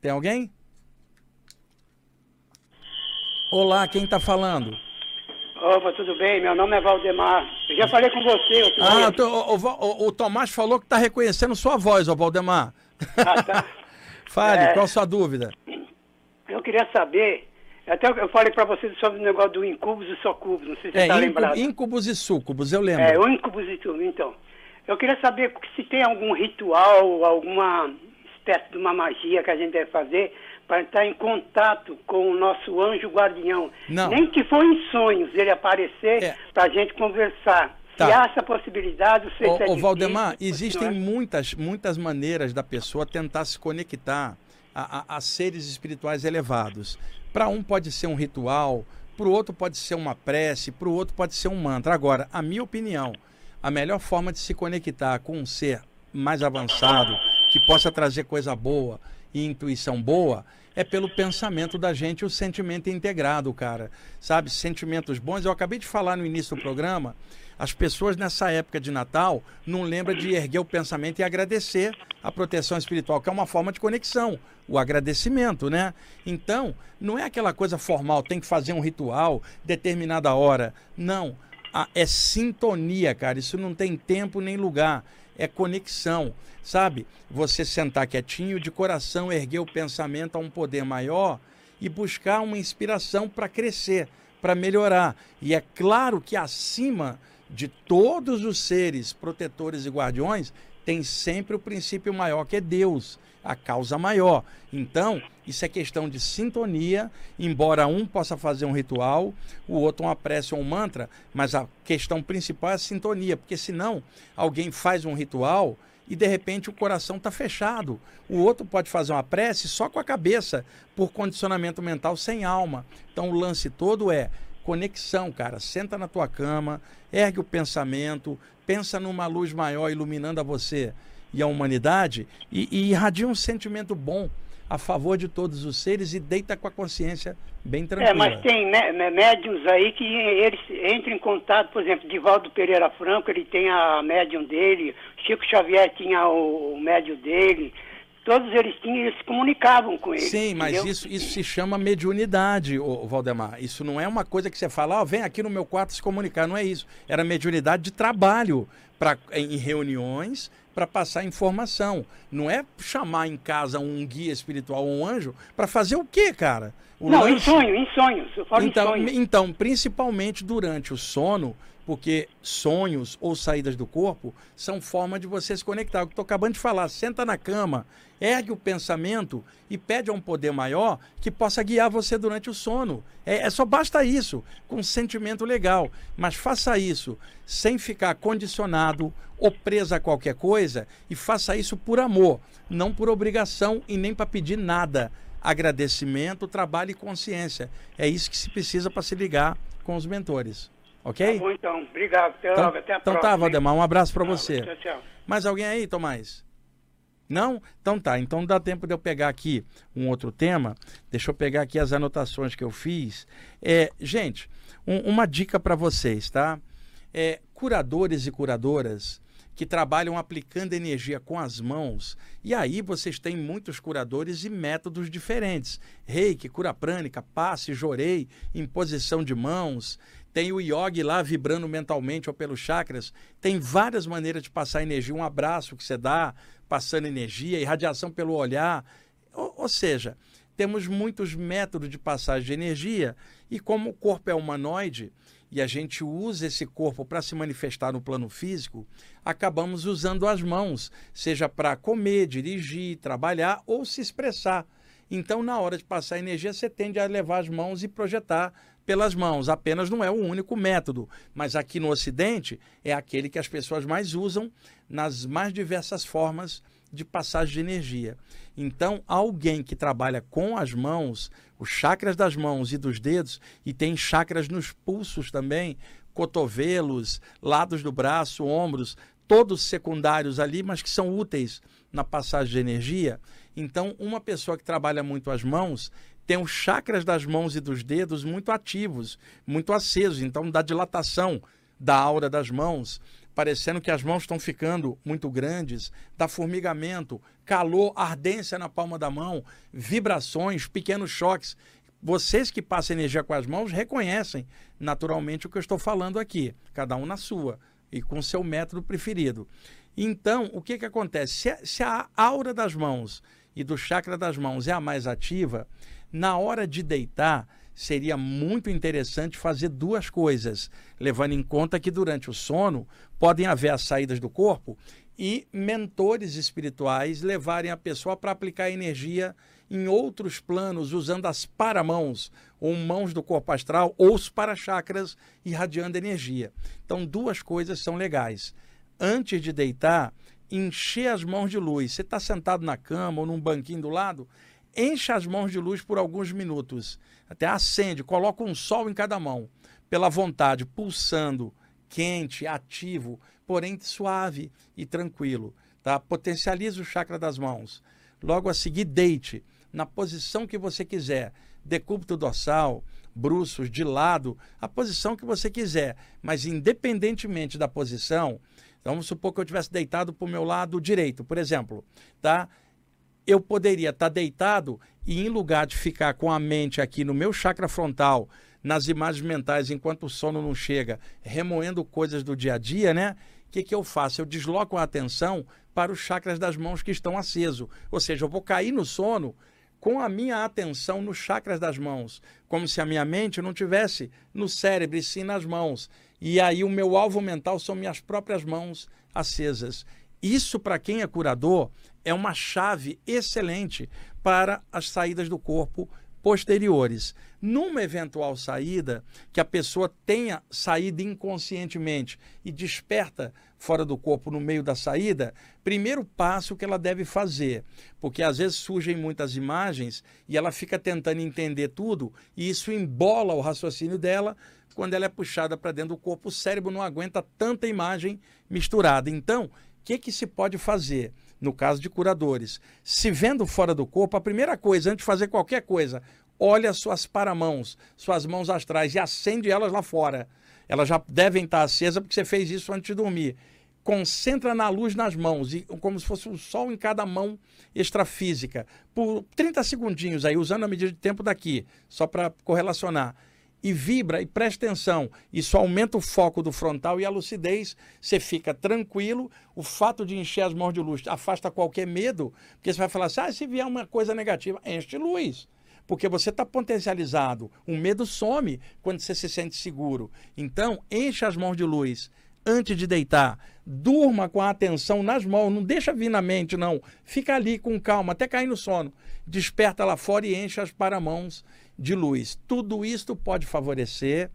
Tem alguém? Olá, quem está falando? Opa, tudo bem? Meu nome é Valdemar. Eu já falei com você. Ah, tô, o, o, o, Tomás falou que está reconhecendo sua voz, ô Valdemar. Ah, tá. Fale, é, qual a sua dúvida? Eu queria saber, até eu falei para você sobre o negócio do incubus e socubus, não sei se você está é, lembrado. Incubus e sucubus, eu lembro. É, o incubus e sucubus, então. Eu queria saber se tem algum ritual, alguma espécie de uma magia que a gente deve fazer para estar em contato com o nosso anjo guardião. Não. Nem que for em sonhos ele aparecer é. para a gente conversar. Tá. Se há essa possibilidade, o é Valdemar, existem muitas, muitas maneiras da pessoa tentar se conectar a, a, a seres espirituais elevados. Para um pode ser um ritual, para o outro pode ser uma prece, para o outro pode ser um mantra. Agora, a minha opinião, a melhor forma de se conectar com um ser mais avançado, que possa trazer coisa boa e intuição boa, é pelo pensamento da gente, o sentimento integrado, cara. Sabe, sentimentos bons. Eu acabei de falar no início do programa, as pessoas nessa época de Natal não lembram de erguer o pensamento e agradecer a proteção espiritual, que é uma forma de conexão, o agradecimento, né? Então, não é aquela coisa formal, tem que fazer um ritual, determinada hora. Não. É sintonia, cara. Isso não tem tempo nem lugar. É conexão sabe? Você sentar quietinho, de coração, erguer o pensamento a um poder maior e buscar uma inspiração para crescer, para melhorar. E é claro que acima de todos os seres protetores e guardiões, tem sempre o princípio maior que é Deus, a causa maior. Então, isso é questão de sintonia, embora um possa fazer um ritual, o outro uma prece ou um mantra, mas a questão principal é a sintonia, porque senão alguém faz um ritual e de repente o coração está fechado. O outro pode fazer uma prece só com a cabeça, por condicionamento mental sem alma. Então o lance todo é conexão, cara. Senta na tua cama, ergue o pensamento, pensa numa luz maior iluminando a você e a humanidade e, e irradia um sentimento bom a favor de todos os seres e deita com a consciência bem tranquila. É, mas tem médiums aí que eles entram em contato, por exemplo, Divaldo Pereira Franco, ele tem a médium dele, Chico Xavier tinha o, o médium dele, todos eles tinham, eles se comunicavam com ele. Sim, mas isso, isso se chama mediunidade, ô, Valdemar. Isso não é uma coisa que você fala, ó, oh, vem aqui no meu quarto se comunicar, não é isso. Era mediunidade de trabalho pra, em reuniões para passar informação. Não é chamar em casa um guia espiritual ou um anjo para fazer o quê, cara? O não, em sonho, em sonhos. Eu falo então, em sonhos. então, principalmente durante o sono, porque sonhos ou saídas do corpo são forma de você se conectar. O que estou acabando de falar, senta na cama, ergue o pensamento e pede a um poder maior que possa guiar você durante o sono. É, é só basta isso, com um sentimento legal. Mas faça isso sem ficar condicionado ou preso a qualquer coisa e faça isso por amor, não por obrigação e nem para pedir nada. Agradecimento, trabalho e consciência. É isso que se precisa para se ligar com os mentores. Ok? Tá bom, então. Obrigado. Até então, logo. Até a então próxima. tá, Valdemar. Um abraço para Tá, você. Tchau, tchau. Mais alguém aí, Tomás? Não? Então tá. Então dá tempo de eu pegar aqui um outro tema. Deixa eu pegar aqui as anotações que eu fiz. É, gente, um, uma dica para vocês, tá? É, curadores e curadoras que trabalham aplicando energia com as mãos. E aí vocês têm muitos curadores e métodos diferentes. Reiki, cura prânica, passe, jorei, imposição de mãos. Tem o yogi lá vibrando mentalmente ou pelos chakras. Tem várias maneiras de passar energia. Um abraço que você dá, passando energia, irradiação pelo olhar. Ou, ou seja, temos muitos métodos de passagem de energia. E como o corpo é humanoide, e a gente usa esse corpo para se manifestar no plano físico, acabamos usando as mãos, seja para comer, dirigir, trabalhar ou se expressar. Então, na hora de passar energia, você tende a levar as mãos e projetar pelas mãos. Apenas não é o único método, mas aqui no Ocidente é aquele que as pessoas mais usam nas mais diversas formas de passagem de energia. Então, alguém que trabalha com as mãos, os chakras das mãos e dos dedos, e tem chakras nos pulsos também, cotovelos, lados do braço, ombros, todos secundários ali, mas que são úteis na passagem de energia. Então, uma pessoa que trabalha muito as mãos tem os chakras das mãos e dos dedos muito ativos, muito acesos, então dá dilatação da aura das mãos, parecendo que as mãos estão ficando muito grandes, dá formigamento, calor, ardência na palma da mão, vibrações, pequenos choques. Vocês que passam energia com as mãos reconhecem naturalmente o que eu estou falando aqui, cada um na sua e com seu método preferido. Então, o que, que acontece? Se a, se a aura das mãos e do chakra das mãos é a mais ativa, na hora de deitar, seria muito interessante fazer duas coisas, levando em conta que durante o sono podem haver as saídas do corpo e mentores espirituais levarem a pessoa para aplicar energia em outros planos, usando as paramãos, ou mãos do corpo astral, ou os para-chakras, irradiando energia. Então, duas coisas são legais. Antes de deitar, encher as mãos de luz. Você está sentado na cama ou num banquinho do lado, enche as mãos de luz por alguns minutos. Até acende, coloca um sol em cada mão, pela vontade, pulsando, quente, ativo, porém suave e tranquilo. Tá? Potencialize o chakra das mãos. Logo a seguir, deite na posição que você quiser, decúbito dorsal, bruços, de lado, a posição que você quiser. Mas independentemente da posição, então, vamos supor que eu tivesse deitado para o meu lado direito, por exemplo, tá? Eu poderia estar deitado e, em lugar de ficar com a mente aqui no meu chakra frontal, nas imagens mentais, enquanto o sono não chega, remoendo coisas do dia a dia, né? O que, que eu faço? Eu desloco a atenção para os chakras das mãos que estão acesos. Ou seja, eu vou cair no sono com a minha atenção nos chakras das mãos, como se a minha mente não tivesse no cérebro e sim nas mãos. E aí o meu alvo mental são minhas próprias mãos acesas. Isso, para quem é curador, é uma chave excelente para as saídas do corpo posteriores. Numa eventual saída, que a pessoa tenha saído inconscientemente e desperta fora do corpo no meio da saída, primeiro passo que ela deve fazer, porque às vezes surgem muitas imagens e ela fica tentando entender tudo e isso embola o raciocínio dela. Quando ela é puxada para dentro do corpo, o cérebro não aguenta tanta imagem misturada. Então, que, que se pode fazer no caso de curadores? Se vendo fora do corpo, a primeira coisa, antes de fazer qualquer coisa, olha suas paramãos, suas mãos astrais e acende elas lá fora. Elas já devem estar acesas porque você fez isso antes de dormir. Concentra na luz nas mãos, e como se fosse um sol em cada mão extrafísica, por 30 segundinhos aí, usando a medida de tempo daqui, só para correlacionar e vibra e presta atenção. Isso aumenta o foco do frontal e a lucidez. Você fica tranquilo. O fato de encher as mãos de luz afasta qualquer medo, porque você vai falar assim: ah, se vier uma coisa negativa, enche luz. Porque você está potencializado. O medo some quando você se sente seguro. Então, enche as mãos de luz antes de deitar. Durma com a atenção nas mãos, não deixa vir na mente, não. Fica ali com calma, até cair no sono. Desperta lá fora e enche as paramãos de luz. Tudo isto pode favorecer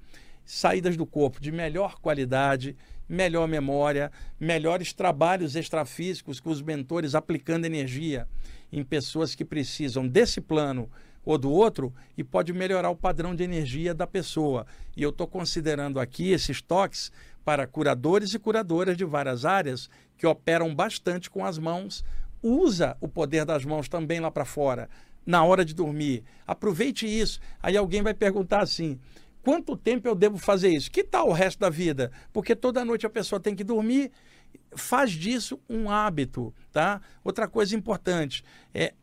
saídas do corpo de melhor qualidade, melhor memória, melhores trabalhos extrafísicos com os mentores aplicando energia em pessoas que precisam desse plano ou do outro e pode melhorar o padrão de energia da pessoa. E eu estou considerando aqui esses toques para curadores e curadoras de várias áreas que operam bastante com as mãos. Usa o poder das mãos também lá para fora, na hora de dormir. Aproveite isso. Aí alguém vai perguntar assim: quanto tempo eu devo fazer isso? Que tal o resto da vida? Porque toda noite a pessoa tem que dormir. Faz disso um hábito, tá? Outra coisa importante é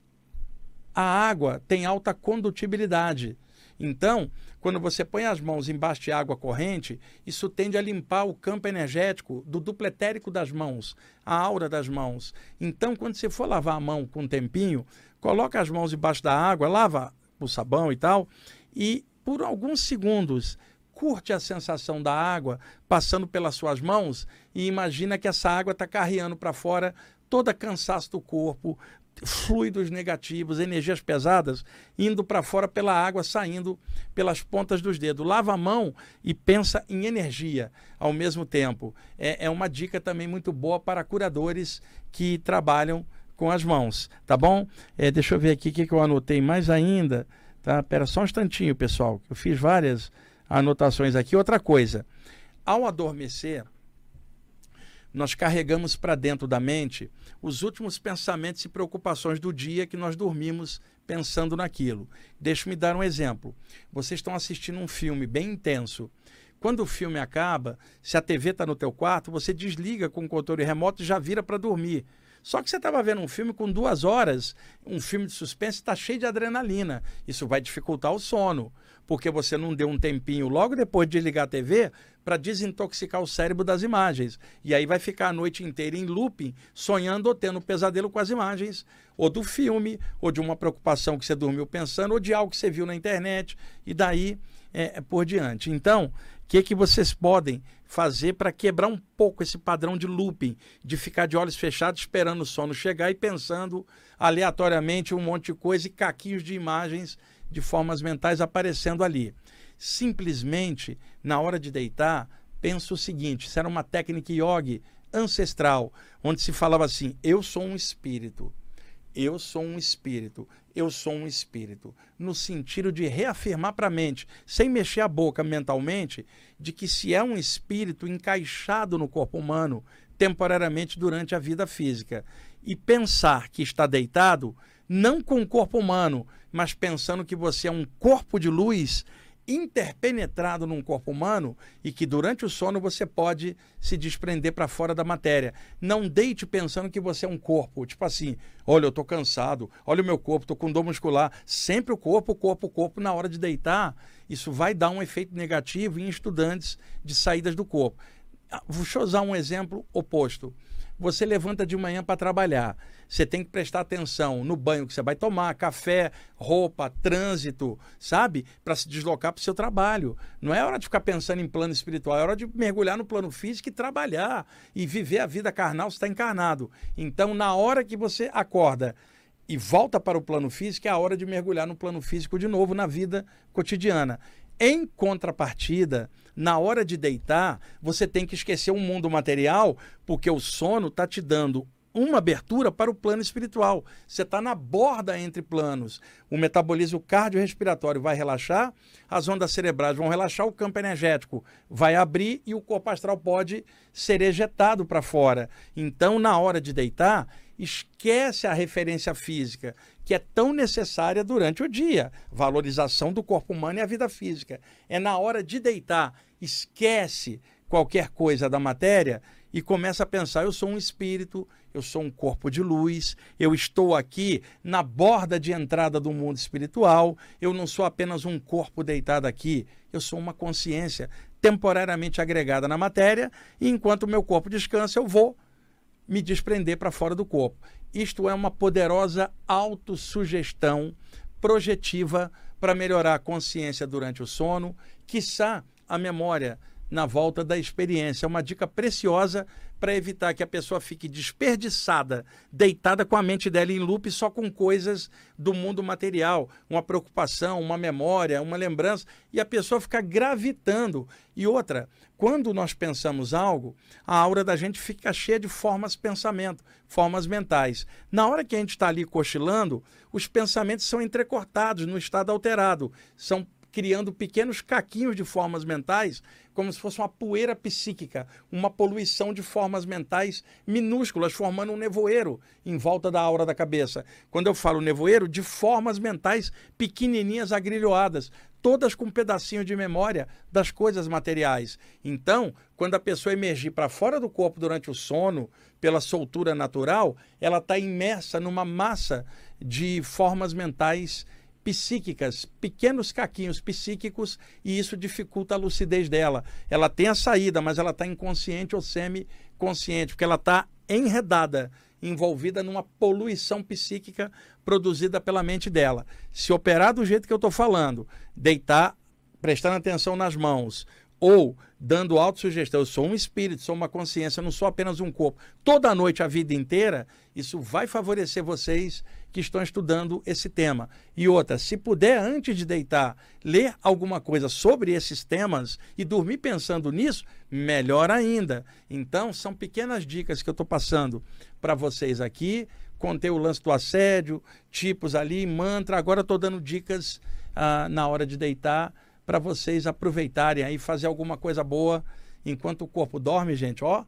a água tem alta condutibilidade. Então, quando você põe as mãos embaixo de água corrente, isso tende a limpar o campo energético do dupletérico das mãos, a aura das mãos. Então, quando você for lavar a mão com um tempinho, coloca as mãos embaixo da água, lava o sabão e tal, e por alguns segundos curte a sensação da água passando pelas suas mãos e imagina que essa água está carreando para fora toda cansaço do corpo, fluidos negativos, energias pesadas indo para fora pela água, saindo pelas pontas dos dedos. Lava a mão e pensa em energia ao mesmo tempo. É, é uma dica também muito boa para curadores que trabalham com as mãos, tá bom? É, deixa eu ver aqui o que, que eu anotei mais ainda. Tá? Pera só um instantinho, pessoal. Eu fiz várias anotações aqui. Outra coisa, ao adormecer, nós carregamos para dentro da mente os últimos pensamentos e preocupações do dia que nós dormimos pensando naquilo. Deixe-me dar um exemplo. Vocês estão assistindo um filme bem intenso. Quando o filme acaba, se a TV está no teu quarto, você desliga com o controle remoto e já vira para dormir. Só que você estava vendo um filme com duas horas, um filme de suspense, está cheio de adrenalina. Isso vai dificultar o sono, porque você não deu um tempinho logo depois de ligar a TV para desintoxicar o cérebro das imagens. E aí vai ficar a noite inteira em looping, sonhando ou tendo pesadelo com as imagens, ou do filme, ou de uma preocupação que você dormiu pensando, ou de algo que você viu na internet, e daí é, por diante. Então, que, que vocês podem fazer para quebrar um pouco esse padrão de looping, de ficar de olhos fechados esperando o sono chegar e pensando aleatoriamente um monte de coisa e caquinhos de imagens de formas mentais aparecendo ali. Simplesmente, na hora de deitar, pensa o seguinte: isso era uma técnica yogi ancestral, onde se falava assim: eu sou um espírito. Eu sou um espírito, eu sou um espírito, no sentido de reafirmar para a mente, sem mexer a boca mentalmente, de que se é um espírito encaixado no corpo humano temporariamente durante a vida física e pensar que está deitado, não com o corpo humano, mas pensando que você é um corpo de luz interpenetrado num corpo humano e que durante o sono você pode se desprender para fora da matéria. Não deite pensando que você é um corpo, tipo assim, olha, eu estou cansado, olha o meu corpo, estou com dor muscular. Sempre o corpo, o corpo, o corpo, na hora de deitar, isso vai dar um efeito negativo em estudantes de saídas do corpo. Ah, eu usar um exemplo oposto. Você levanta de manhã para trabalhar. Você tem que prestar atenção no banho que você vai tomar, café, roupa, trânsito, sabe? Para se deslocar para o seu trabalho. Não é hora de ficar pensando em plano espiritual, é hora de mergulhar no plano físico e trabalhar e viver a vida carnal, você está encarnado. Então, na hora que você acorda e volta para o plano físico, é a hora de mergulhar no plano físico de novo na vida cotidiana. Em contrapartida, na hora de deitar, você tem que esquecer o mundo material, porque o sono está te dando uma abertura para o plano espiritual. Você está na borda entre planos. O metabolismo cardiorrespiratório vai relaxar, as ondas cerebrais vão relaxar, o campo energético vai abrir e o corpo astral pode ser ejetado para fora. Então, na hora de deitar, esquece a referência física, que é tão necessária durante o dia. Valorização do corpo humano e a vida física. É na hora de deitar, esquece qualquer coisa da matéria e começa a pensar: eu sou um espírito, eu sou um corpo de luz, eu estou aqui na borda de entrada do mundo espiritual, eu não sou apenas um corpo deitado aqui, eu sou uma consciência temporariamente agregada na matéria, e enquanto o meu corpo descansa, eu vou me desprender para fora do corpo. Isto é uma poderosa autossugestão projetiva para melhorar a consciência durante o sono, quiçá a memória na volta da experiência. É uma dica preciosa para evitar que a pessoa fique desperdiçada, deitada com a mente dela em loop só com coisas do mundo material, uma preocupação, uma memória, uma lembrança, e a pessoa fica gravitando. E outra, quando nós pensamos algo, a aura da gente fica cheia de formas de pensamento, formas mentais. Na hora que a gente está ali cochilando, os pensamentos são entrecortados no estado alterado, são criando pequenos caquinhos de formas mentais, como se fosse uma poeira psíquica, uma poluição de formas mentais minúsculas, formando um nevoeiro em volta da aura da cabeça. Quando eu falo nevoeiro, de formas mentais pequenininhas agrilhoadas, todas com um pedacinho de memória das coisas materiais. Então, quando a pessoa emergir para fora do corpo durante o sono, pela soltura natural, ela está imersa numa massa de formas mentais psíquicas, pequenos caquinhos psíquicos, e isso dificulta a lucidez dela. Ela tem a saída, mas ela está inconsciente ou semi-consciente, porque ela está enredada, envolvida numa poluição psíquica produzida pela mente dela. Se operar do jeito que eu estou falando, deitar, prestando atenção nas mãos, ou dando autossugestão, eu sou um espírito, sou uma consciência, não sou apenas um corpo, toda noite, a vida inteira, isso vai favorecer vocês que estão estudando esse tema. E outra, se puder, antes de deitar, ler alguma coisa sobre esses temas e dormir pensando nisso, melhor ainda. Então, são pequenas dicas que eu estou passando para vocês aqui. Contei o lance do assédio, tipos ali, mantra. Agora estou dando dicas ah, na hora de deitar para vocês aproveitarem aí, fazer alguma coisa boa enquanto o corpo dorme, gente, ó,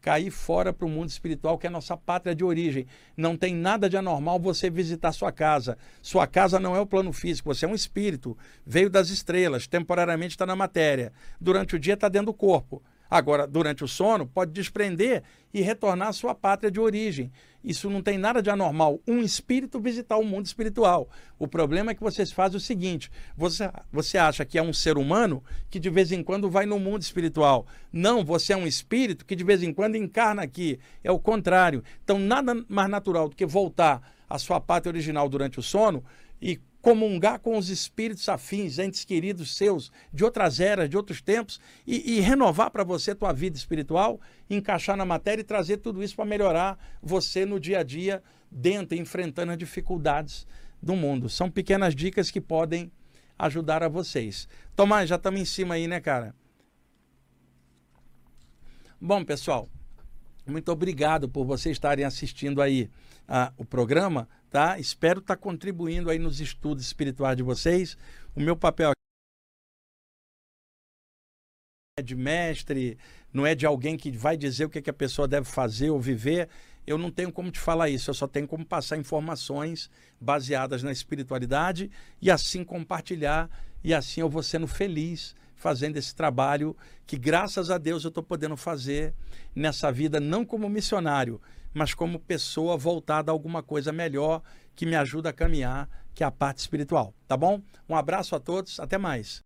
cair fora para o mundo espiritual, que é a nossa pátria de origem. Não tem nada de anormal você visitar sua casa. Sua casa não é o plano físico, você é um espírito, veio das estrelas, temporariamente está na matéria. Durante o dia está dentro do corpo. Agora, durante o sono, pode desprender e retornar à sua pátria de origem. Isso não tem nada de anormal. Um espírito visitar o mundo espiritual. O problema é que vocês fazem o seguinte: você, você acha que é um ser humano que de vez em quando vai no mundo espiritual. Não, você é um espírito que de vez em quando encarna aqui. É o contrário. Então, nada mais natural do que voltar à sua pátria original durante o sono e comungar com os espíritos afins, entes queridos seus, de outras eras, de outros tempos, e, e renovar para você tua vida espiritual, encaixar na matéria e trazer tudo isso para melhorar você no dia a dia, dentro, enfrentando as dificuldades do mundo. São pequenas dicas que podem ajudar a vocês. Tomás, já estamos em cima aí, né, cara? Bom, pessoal, muito obrigado por vocês estarem assistindo aí uh, o programa tá? Espero estar tá contribuindo aí nos estudos espirituais de vocês. O meu papel é de mestre, não é de alguém que vai dizer o que, é que a pessoa deve fazer ou viver. Eu não tenho como te falar isso, eu só tenho como passar informações baseadas na espiritualidade e assim compartilhar, e assim eu vou sendo feliz fazendo esse trabalho que, graças a Deus, eu estou podendo fazer nessa vida, não como missionário, mas como pessoa voltada a alguma coisa melhor que me ajuda a caminhar, que é a parte espiritual. Tá bom? Um abraço a todos, até mais.